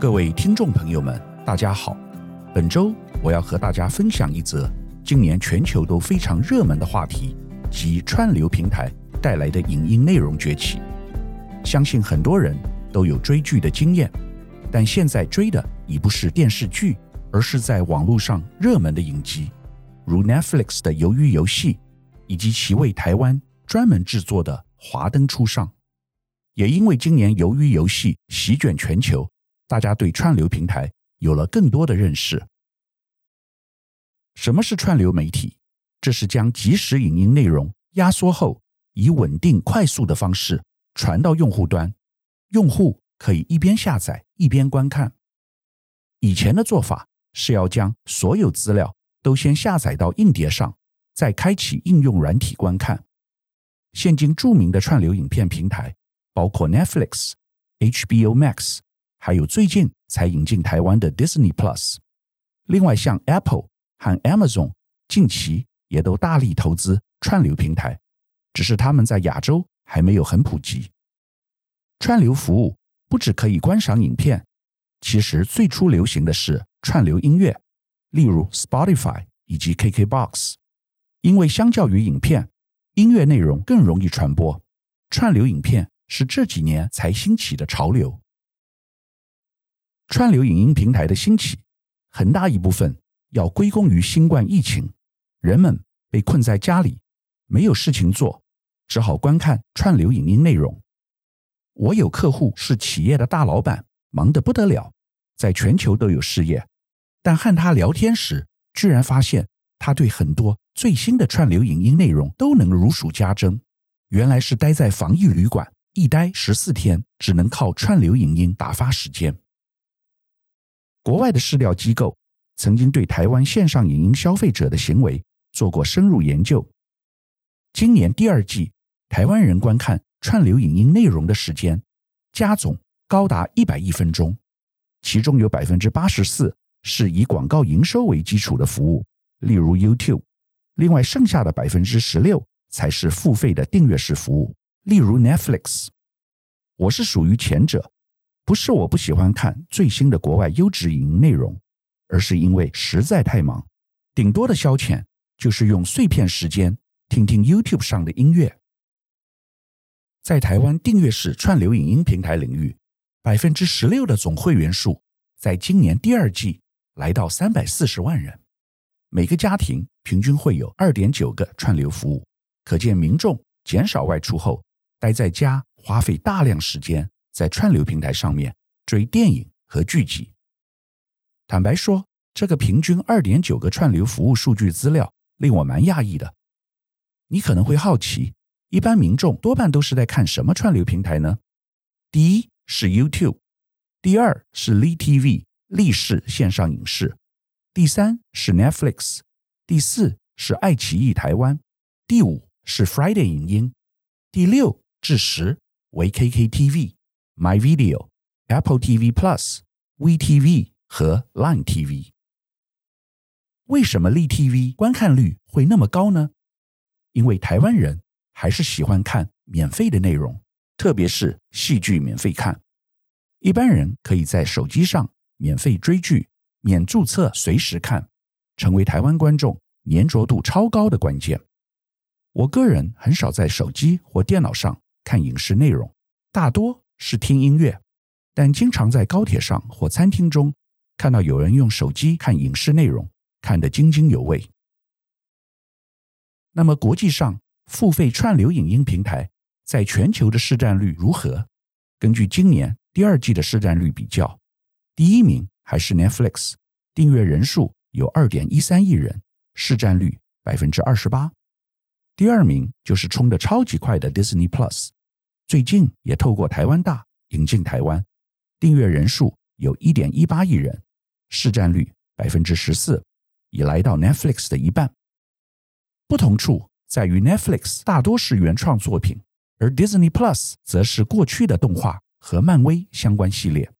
各位听众朋友们，大家好。本周我要和大家分享一则今年全球都非常热门的话题，即串流平台带来的影音内容崛起。相信很多人都有追剧的经验，但现在追的已不是电视剧，而是在网络上热门的影集，如 Netflix 的《鱿鱼游戏》，以及其为台湾专门制作的《华灯初上》。也因为今年《鱿鱼游戏》席卷全球，大家对串流平台有了更多的认识。什么是串流媒体？这是将即时影音内容压缩后，以稳定快速的方式传到用户端，用户可以一边下载一边观看。以前的做法是要将所有资料都先下载到硬碟上，再开启应用软体观看。现今著名的串流影片平台包括 Netflix、HBO Max，还有最近才引进台湾的 Disney Plus。另外，像 Apple 和 Amazon 近期也都大力投资串流平台，只是他们在亚洲还没有很普及。串流服务不只可以观赏影片，其实最初流行的是串流音乐，例如 Spotify 以及 KKBox。因为相较于影片，音乐内容更容易传播，串流影片是这几年才兴起的潮流。串流影音平台的兴起，很大一部分要归功于新冠疫情，人们被困在家里，没有事情做，只好观看串流影音内容。我有客户是企业的大老板，忙得不得了，在全球都有事业，但和他聊天时，居然发现他对很多最新的串流影音内容都能如数家珍，原来是待在防疫旅馆，一待十四天，只能靠串流影音打发时间。国外的市调机构曾经对台湾线上影音消费者的行为做过深入研究。今年第二季，台湾人观看串流影音内容的时间加总高达一百亿分钟，其中有百分之八十四是以广告营收为基础的服务，例如 YouTube。另外，剩下的百分之十六才是付费的订阅式服务，例如 Netflix。我是属于前者，不是我不喜欢看最新的国外优质影音内容，而是因为实在太忙，顶多的消遣就是用碎片时间听听 YouTube 上的音乐。在台湾订阅式串流影音平台领域，百分之十六的总会员数，在今年第二季来到三百四十万人。每个家庭平均会有二点九个串流服务，可见民众减少外出后，待在家花费大量时间在串流平台上面追电影和剧集。坦白说，这个平均二点九个串流服务数据资料令我蛮讶异的。你可能会好奇，一般民众多半都是在看什么串流平台呢？第一是 YouTube，第二是 LiTV 立视线上影视。第三是 Netflix，第四是爱奇艺台湾，第五是 Friday 影音，第六至十为 KKTV、MyVideo、Apple TV Plus、WeTV 和 Line TV。为什么 LiTV 观看率会那么高呢？因为台湾人还是喜欢看免费的内容，特别是戏剧免费看。一般人可以在手机上免费追剧。免注册随时看，成为台湾观众黏着度超高的关键。我个人很少在手机或电脑上看影视内容，大多是听音乐，但经常在高铁上或餐厅中看到有人用手机看影视内容，看得津津有味。那么国际上付费串流影音平台在全球的市占率如何？根据今年第二季的市占率比较，第一名。还是 Netflix 订阅人数有二点一三亿人，市占率百分之二十八。第二名就是冲得超级快的 Disney Plus，最近也透过台湾大引进台湾，订阅人数有一点一八亿人，市占率百分之十四，已来到 Netflix 的一半。不同处在于 Netflix 大多是原创作品，而 Disney Plus 则是过去的动画和漫威相关系列。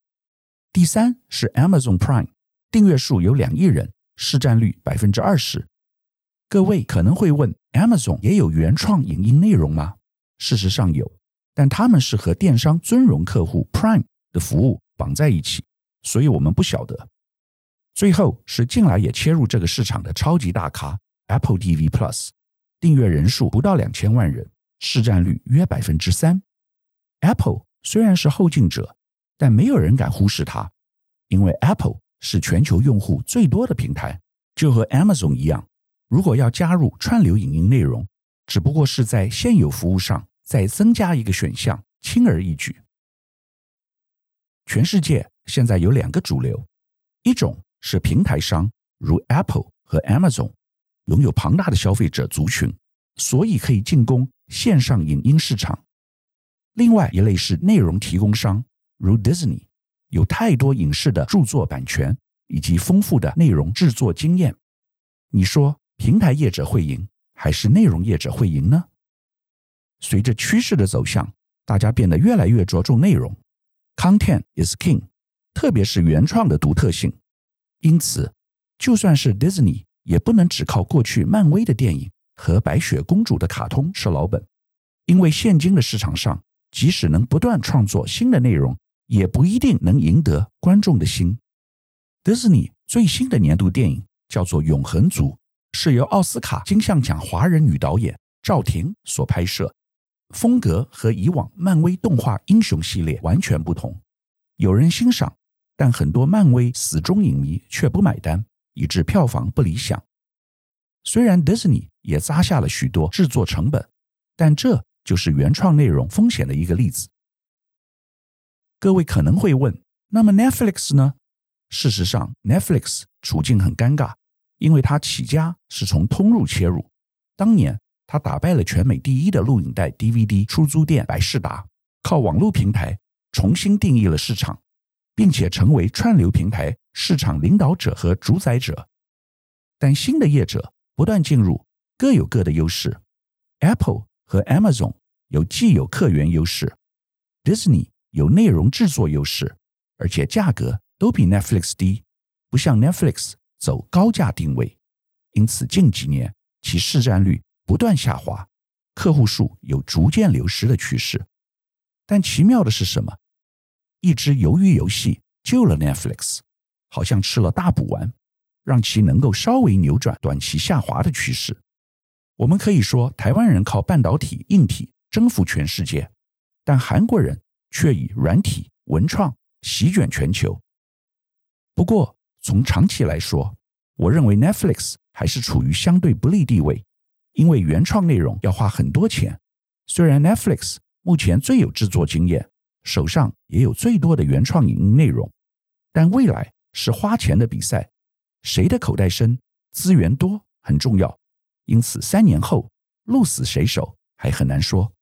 第三是 Amazon Prime，订阅数有两亿人，市占率百分之二十。各位可能会问，Amazon 也有原创影音内容吗？事实上有，但他们是和电商尊荣客户 Prime 的服务绑在一起，所以我们不晓得。最后是近来也切入这个市场的超级大咖 Apple TV Plus，订阅人数不到两千万人，市占率约百分之三。Apple 虽然是后进者，但没有人敢忽视它，因为 Apple 是全球用户最多的平台，就和 Amazon 一样。如果要加入串流影音内容，只不过是在现有服务上再增加一个选项，轻而易举。全世界现在有两个主流，一种是平台商，如 Apple 和 Amazon，拥有庞大的消费者族群，所以可以进攻线上影音市场；另外一类是内容提供商，如 Disney，有太多影视的著作版权以及丰富的内容制作经验。你说？平台业者会赢，还是内容业者会赢呢？随着趋势的走向，大家变得越来越着重内容，Content is king，特别是原创的独特性。因此，就算是 Disney，也不能只靠过去漫威的电影和白雪公主的卡通是老本，因为现今的市场上，即使能不断创作新的内容，也不一定能赢得观众的心。Disney 最新的年度电影叫做《永恒族》。是由奥斯卡金像奖华人女导演赵婷所拍摄，风格和以往漫威动画英雄系列完全不同。有人欣赏，但很多漫威死忠影迷却不买单，以致票房不理想。虽然 Disney 也砸下了许多制作成本，但这就是原创内容风险的一个例子。各位可能会问，那么 Netflix 呢？事实上，Netflix 处境很尴尬。因为它起家是从通路切入，当年他打败了全美第一的录影带 DVD 出租店百视达，靠网络平台重新定义了市场，并且成为串流平台市场领导者和主宰者。但新的业者不断进入，各有各的优势。Apple 和 Amazon 有既有客源优势，Disney 有内容制作优势，而且价格都比 Netflix 低，不像 Netflix。走高价定位，因此近几年其市占率不断下滑，客户数有逐渐流失的趋势。但奇妙的是什么？一只鱿鱼游戏救了 Netflix，好像吃了大补丸，让其能够稍微扭转短期下滑的趋势。我们可以说，台湾人靠半导体硬体征服全世界，但韩国人却以软体文创席卷全球。不过，从长期来说，我认为 Netflix 还是处于相对不利地位，因为原创内容要花很多钱。虽然 Netflix 目前最有制作经验，手上也有最多的原创影音内容，但未来是花钱的比赛，谁的口袋深、资源多很重要。因此，三年后鹿死谁手还很难说。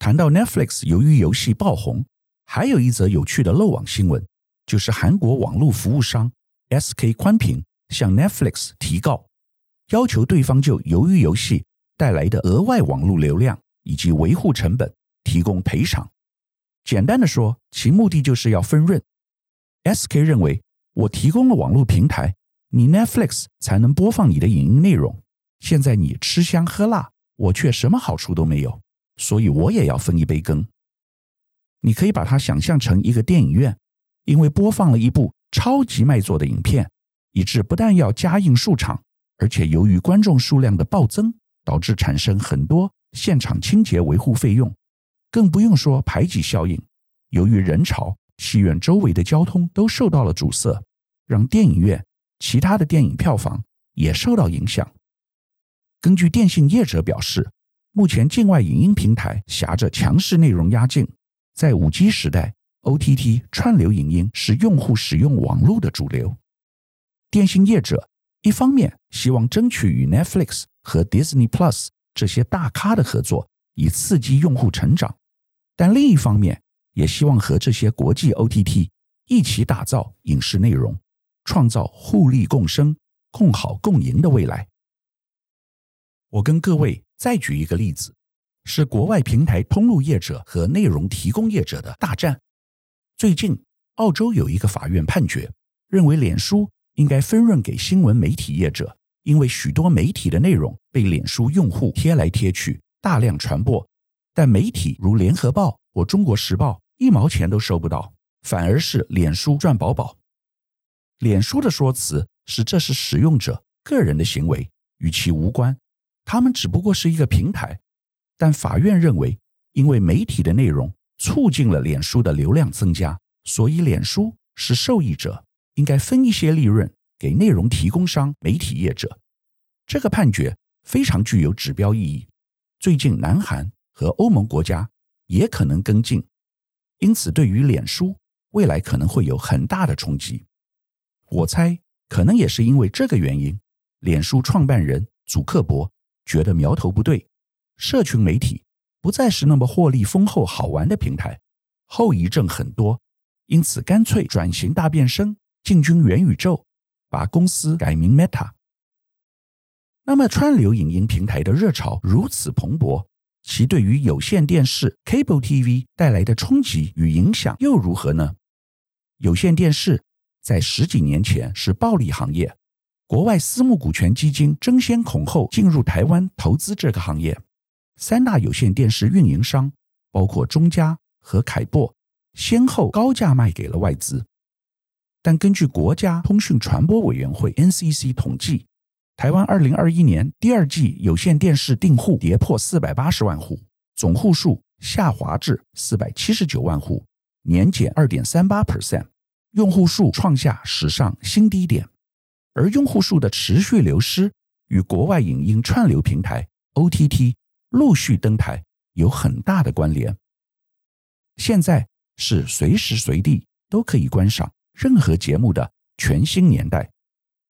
谈到 Netflix 由于游戏爆红，还有一则有趣的漏网新闻。就是韩国网络服务商 SK 宽频向 Netflix 提告，要求对方就鱿鱼游戏带来的额外网络流量以及维护成本提供赔偿。简单的说，其目的就是要分润。SK 认为，我提供了网络平台，你 Netflix 才能播放你的影音内容。现在你吃香喝辣，我却什么好处都没有，所以我也要分一杯羹。你可以把它想象成一个电影院。因为播放了一部超级卖座的影片，以致不但要加印数场，而且由于观众数量的暴增，导致产生很多现场清洁维护费用，更不用说排挤效应。由于人潮，戏院周围的交通都受到了阻塞，让电影院其他的电影票房也受到影响。根据电信业者表示，目前境外影音平台挟着强势内容压境，在 5G 时代。OTT 串流影音是用户使用网络的主流。电信业者一方面希望争取与 Netflix 和 Disney Plus 这些大咖的合作，以刺激用户成长，但另一方面也希望和这些国际 OTT 一起打造影视内容，创造互利共生、共好共赢的未来。我跟各位再举一个例子，是国外平台通路业者和内容提供业者的大战。最近，澳洲有一个法院判决，认为脸书应该分润给新闻媒体业者，因为许多媒体的内容被脸书用户贴来贴去，大量传播，但媒体如联合报或中国时报一毛钱都收不到，反而是脸书赚饱饱。脸书的说辞是这是使用者个人的行为，与其无关，他们只不过是一个平台。但法院认为，因为媒体的内容促进了脸书的流量增加，所以脸书是受益者，应该分一些利润给内容提供商、媒体业者。这个判决非常具有指标意义。最近，南韩和欧盟国家也可能跟进，因此对于脸书未来可能会有很大的冲击。我猜，可能也是因为这个原因，脸书创办人祖克伯觉得苗头不对。社群媒体不再是那么获利丰厚、好玩的平台，后遗症很多，因此干脆转型大变身，进军元宇宙，把公司改名 Meta。那么串流影音平台的热潮如此蓬勃，其对于有线电视 Cable TV 带来的冲击与影响又如何呢？有线电视在十几年前是暴利行业，国外私募股权基金争先恐后进入台湾投资这个行业。三大有线电视运营商，包括中嘉和凯擘，先后高价卖给了外资。但根据国家通讯传播委员会 NCC 统计，台湾2021年第二季有线电视订户跌破480万户，总户数下滑至479万户，年减2.38%，用户数创下史上新低点。而用户数的持续流失与国外影音串流平台 OTT。陆续登台有很大的关联。现在是随时随地都可以观赏任何节目的全新年代。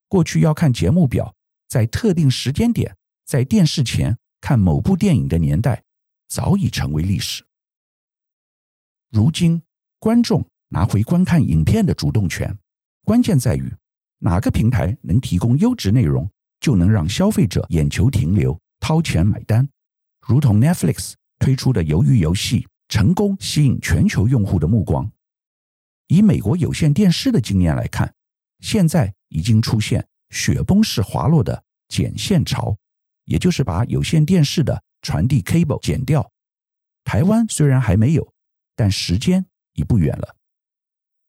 过去要看节目表，在特定时间点在电视前看某部电影的年代早已成为历史。如今，观众拿回观看影片的主动权，关键在于哪个平台能提供优质内容，就能让消费者眼球停留，掏钱买单。如同 Netflix 推出的《鱿鱼游戏》成功吸引全球用户的目光。以美国有线电视的经验来看，现在已经出现雪崩式滑落的剪线潮，也就是把有线电视的传递 cable 剪掉。台湾虽然还没有，但时间已不远了。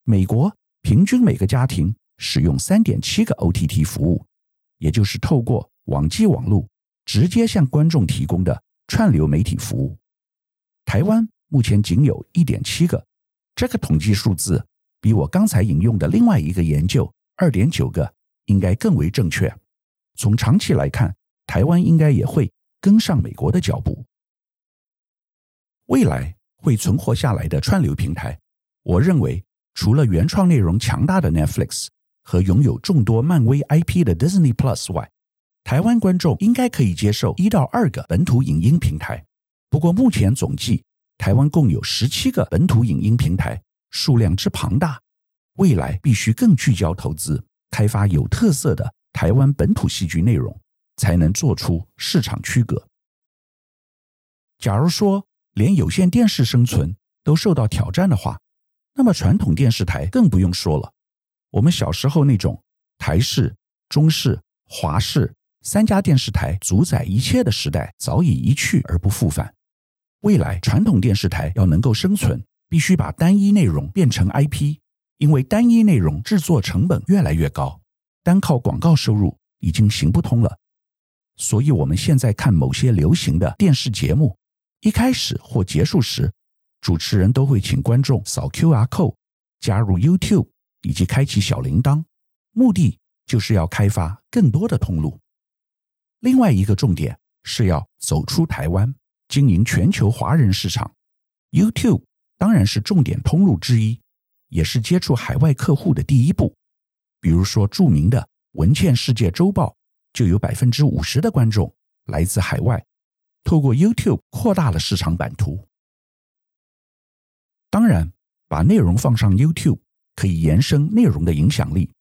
美国平均每个家庭使用三点七个 OTT 服务，也就是透过网际网络直接向观众提供的。串流媒体服务，台湾目前仅有一点七个，这个统计数字比我刚才引用的另外一个研究二点九个应该更为正确。从长期来看，台湾应该也会跟上美国的脚步。未来会存活下来的串流平台，我认为除了原创内容强大的 Netflix 和拥有众多漫威 IP 的 Disney Plus 外，台湾观众应该可以接受一到二个本土影音平台，不过目前总计台湾共有十七个本土影音平台，数量之庞大，未来必须更聚焦投资，开发有特色的台湾本土戏剧内容，才能做出市场区隔。假如说连有线电视生存都受到挑战的话，那么传统电视台更不用说了。我们小时候那种台视、中视、华视。三家电视台主宰一切的时代早已一去而不复返。未来传统电视台要能够生存，必须把单一内容变成 IP，因为单一内容制作成本越来越高，单靠广告收入已经行不通了。所以，我们现在看某些流行的电视节目，一开始或结束时，主持人都会请观众扫 QR code，加入 YouTube 以及开启小铃铛，目的就是要开发更多的通路。另外一个重点是要走出台湾，经营全球华人市场。YouTube 当然是重点通路之一，也是接触海外客户的第一步。比如说，著名的《文茜世界周报》就有百分之五十的观众来自海外，透过 YouTube 扩大了市场版图。当然，把内容放上 YouTube 可以延伸内容的影响力，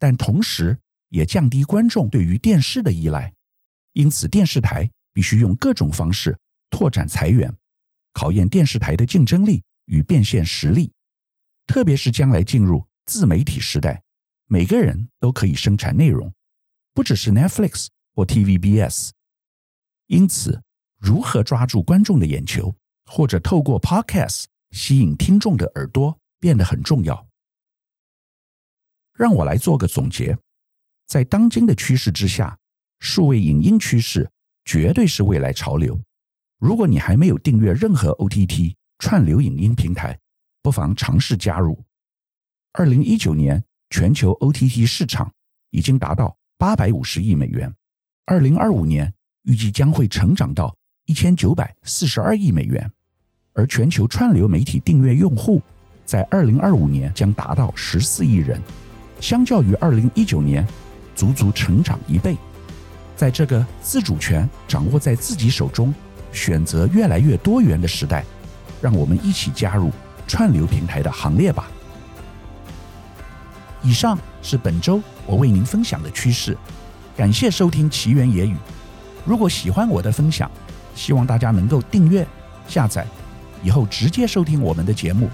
但同时也降低观众对于电视的依赖。因此，电视台必须用各种方式拓展财源，考验电视台的竞争力与变现实力。特别是将来进入自媒体时代，每个人都可以生产内容，不只是 Netflix 或 TVBS。因此，如何抓住观众的眼球，或者透过 Podcast 吸引听众的耳朵，变得很重要。让我来做个总结，在当今的趋势之下，数位影音趋势绝对是未来潮流。如果你还没有订阅任何 OTT 串流影音平台，不妨尝试加入。二零一九年全球 OTT 市场已经达到八百五十亿美元，二零二五年预计将会成长到一千九百四十二亿美元，而全球串流媒体订阅用户在二零二五年将达到十四亿人。相较于二零一九年，足足成长一倍。在这个自主权掌握在自己手中、选择越来越多元的时代，让我们一起加入串流平台的行列吧。以上是本周我为您分享的趋势，感谢收听奇缘野语。如果喜欢我的分享，希望大家能够订阅、下载，以后直接收听我们的节目。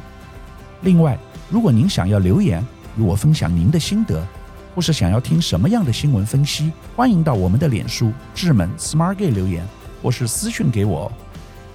另外，如果您想要留言，与我分享您的心得，或是想要听什么样的新闻分析，欢迎到我们的脸书智门 Smart Gay 留言，或是私讯给我。